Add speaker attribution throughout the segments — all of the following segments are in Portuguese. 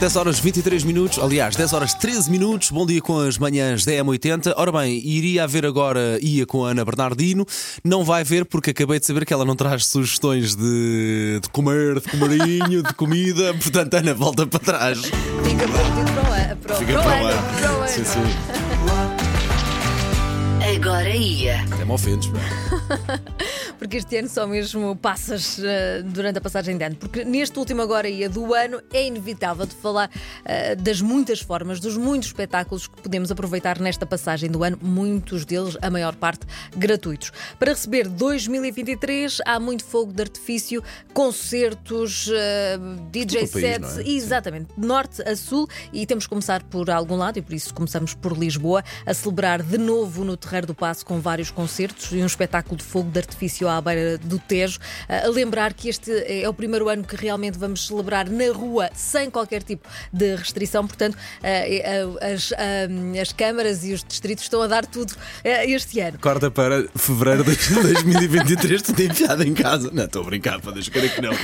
Speaker 1: 10 horas 23 minutos, aliás, 10 horas 13 minutos. Bom dia com as manhãs da M80. Ora bem, iria haver agora, ia com a Ana Bernardino. Não vai ver porque acabei de saber que ela não traz sugestões de, de comer, de comarinho, de comida. Portanto, Ana, volta para trás.
Speaker 2: Fica para. Para, o-
Speaker 1: Fica
Speaker 2: para
Speaker 1: para lá.
Speaker 2: para o ano.
Speaker 1: Sim, sim.
Speaker 3: Agora ia.
Speaker 1: Até me ofendes.
Speaker 2: Porque este ano só mesmo passas eh, durante a passagem de ano. Porque neste último agora ia do ano é inevitável de falar eh, das muitas formas, dos muitos espetáculos que podemos aproveitar nesta passagem do ano, muitos deles, a maior parte, gratuitos. Para receber 2023 há muito fogo de artifício, concertos, eh, DJ
Speaker 1: país,
Speaker 2: sets,
Speaker 1: é?
Speaker 2: exatamente, de norte a sul e temos que começar por algum lado e por isso começamos por Lisboa a celebrar de novo no Terreiro do Passo com vários concertos e um espetáculo de fogo de artifício à beira do Tejo. A lembrar que este é o primeiro ano que realmente vamos celebrar na rua sem qualquer tipo de restrição, portanto eh, eh, as, eh, as câmaras e os distritos estão a dar tudo eh, este ano.
Speaker 1: Corta para fevereiro de 2023, tu tens enfiado em casa. Não, estou a brincar, pá, deixa querer que não.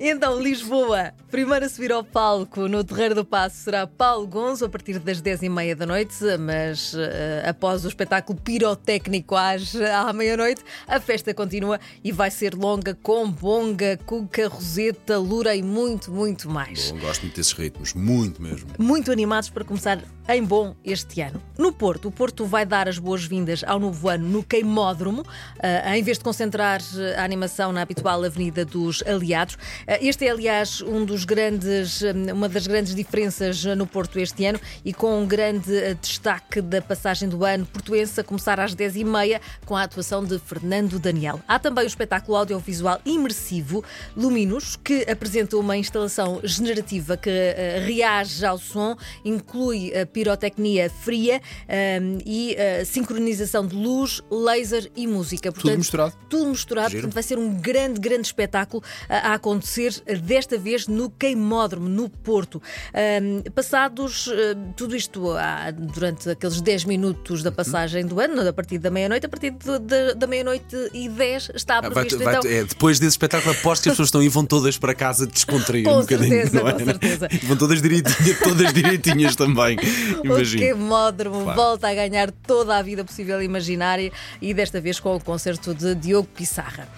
Speaker 2: Então, Lisboa, primeiro a subir ao palco no Terreiro do Passo será Paulo Gonzo a partir das 10h30 da noite, mas eh, após o espetáculo pirotécnico às, à meia-noite, a festa continua e vai ser longa com bonga, cuca, roseta, lura e muito, muito mais.
Speaker 1: Bom, gosto muito desses ritmos, muito mesmo.
Speaker 2: Muito animados para começar em bom este ano. No Porto, o Porto vai dar as boas-vindas ao novo ano no Queimódromo, ah, em vez de concentrar a animação na habitual Avenida dos Aliados. Ah, Este é, aliás, um dos grandes, uma das grandes diferenças no Porto este ano e com um grande ah, destaque da passagem do ano portuense a começar às 10h30 com a atuação de Fernando Daniel. Há também o espetáculo audiovisual imersivo Luminos, que apresenta uma instalação generativa que ah, reage ao som, inclui a pirotecnia fria ahm, e a sincronização de luz, laser e música. Portanto,
Speaker 1: misturado.
Speaker 2: Tudo misturado,
Speaker 1: Giro.
Speaker 2: portanto vai ser um grande, grande espetáculo a acontecer desta vez no Queimódromo, no Porto. Ahm, passados ah, tudo isto ah, durante aqueles 10 minutos da passagem do ano, a partir da meia-noite, a partir de- de- da meia-noite e 10 está
Speaker 1: Ah, vai-
Speaker 2: previsto
Speaker 1: vai-
Speaker 2: então.
Speaker 1: é, depois desse espetáculo, aposto que as pessoas estão e vão todas para casa descontrair um bocadinho.
Speaker 2: certeza,
Speaker 1: não é?
Speaker 2: com certeza.
Speaker 1: Vão todas direitinhas, todas direitinhas também.
Speaker 2: O
Speaker 1: Imagino.
Speaker 2: Queimódromo
Speaker 1: Claro.
Speaker 2: volta a ganhar toda a vida possível e imaginária e desta vez com o concerto de Diogo Pissarra.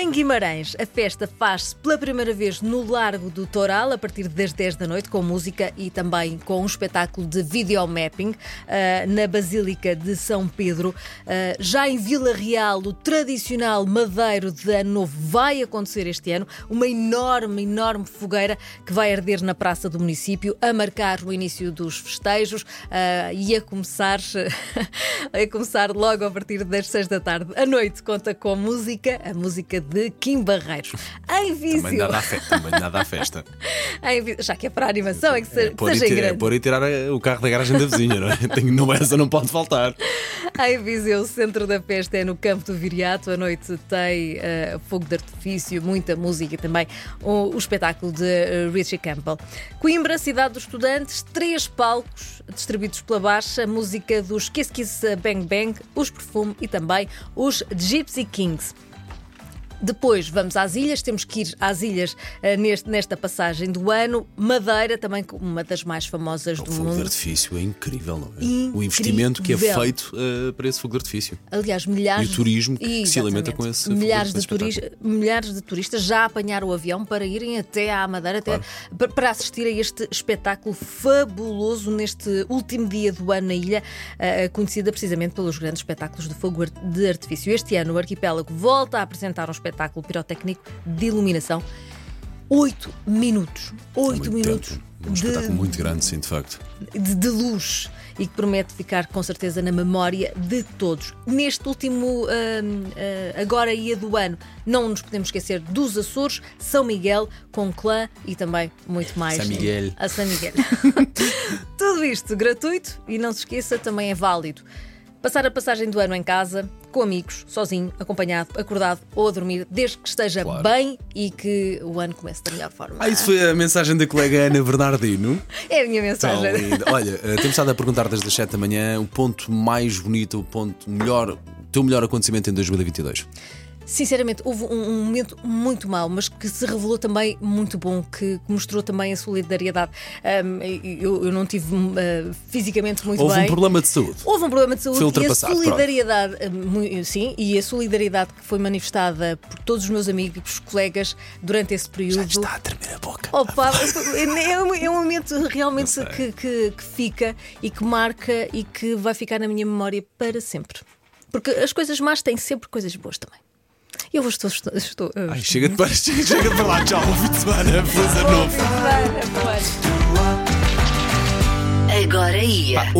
Speaker 2: Em Guimarães, a festa faz-se pela primeira vez no Largo do Toral, a partir das 10 da noite, com música e também com um espetáculo de videomapping ah, na Basílica de São Pedro. Ah, já em Vila Real, o tradicional madeiro de Ano Novo vai acontecer este ano, uma enorme, enorme fogueira que vai arder na praça do município, a marcar o início dos festejos ah, e a começar, a começar logo a partir das 6 da tarde. A noite conta com música, a música de Kim Barreiros. Em Viseu,
Speaker 1: nada à festa. Também nada à festa.
Speaker 2: Em Vi- já que é para a animação, é que se-
Speaker 1: É, pôr, e
Speaker 2: seja em
Speaker 1: tirar,
Speaker 2: grande.
Speaker 1: pôr e tirar o carro da garagem da vizinha, não é? Tem, não, essa não pode faltar.
Speaker 2: Em Viseu, o centro da festa é no Campo do Viriato. A noite tem eh, fogo de artifício, muita música e também o, o espetáculo de eh, Richie Campbell. Coimbra, cidade dos estudantes, três palcos distribuídos pela Baixa, música dos Kiss Kiss Bang Bang, os Perfume e também os Gypsy Kings. Depois vamos às ilhas, temos que ir às ilhas eh, neste- nesta passagem do ano. Madeira, também uma das mais famosas
Speaker 1: O
Speaker 2: do
Speaker 1: fogo de
Speaker 2: mundo.
Speaker 1: artifício é incrível, não é? O
Speaker 2: Incrível.
Speaker 1: investimento que é feito eh, para esse fogo de artifício.
Speaker 2: Aliás, milhares
Speaker 1: E o turismo que se alimenta com esse-
Speaker 2: milhares
Speaker 1: com
Speaker 2: de, milhares de turistas já apanharam o avião para irem até à Madeira até pa- para assistir a este espetáculo fabuloso neste último dia do ano na ilha, eh, conhecida precisamente pelos grandes espetáculos de fogo de artifício. Este ano o arquipélago volta a apresentar um espetáculo pirotécnico de iluminação. Oito minutos. Oito minutos
Speaker 1: tempo. Um
Speaker 2: de-
Speaker 1: espetáculo muito grande, sim, de facto.
Speaker 2: de, de luz e que promete ficar com certeza na memória de todos. Neste último hum, ah, agora ia do ano, não nos podemos esquecer dos Açores, São Miguel, com clã e também muito mais.
Speaker 1: São Miguel.
Speaker 2: A São Miguel. Tudo isto gratuito e não se esqueça, também é válido. Passar a passagem do ano em casa, com amigos, sozinho, acompanhado, acordado ou a dormir, desde que esteja
Speaker 1: Claro.
Speaker 2: bem e que o ano comece da melhor forma.
Speaker 1: Ah, isso foi a mensagem da colega Ana Bernardino.
Speaker 2: É a minha mensagem.
Speaker 1: Olha, eh, temos estado a perguntar desde as 7 da manhã o ponto mais bonito, o ponto melhor, o teu melhor acontecimento em 2022.
Speaker 2: Sinceramente, houve um, um momento muito mau, mas que se revelou também muito bom, que, que mostrou também a solidariedade. Um, eu, eu, não tive uh, fisicamente muito
Speaker 1: houve
Speaker 2: bem.
Speaker 1: Houve um problema de saúde.
Speaker 2: Houve um problema de saúde e a solidariedade, uh, sim, e a solidariedade que foi manifestada por todos os meus amigos, colegas durante esse período. Já
Speaker 1: está a tremer a boca.
Speaker 2: Opa, é, é, um, é um momento realmente que, que, que fica e que marca e que vai ficar na minha memória para sempre. Porque as coisas más têm sempre coisas boas também. Eu estou. estou, estou
Speaker 1: Ai, chega de, chega, chega de falar, tchau, bom fim de semana, feliz ano novo.
Speaker 2: Agora ia.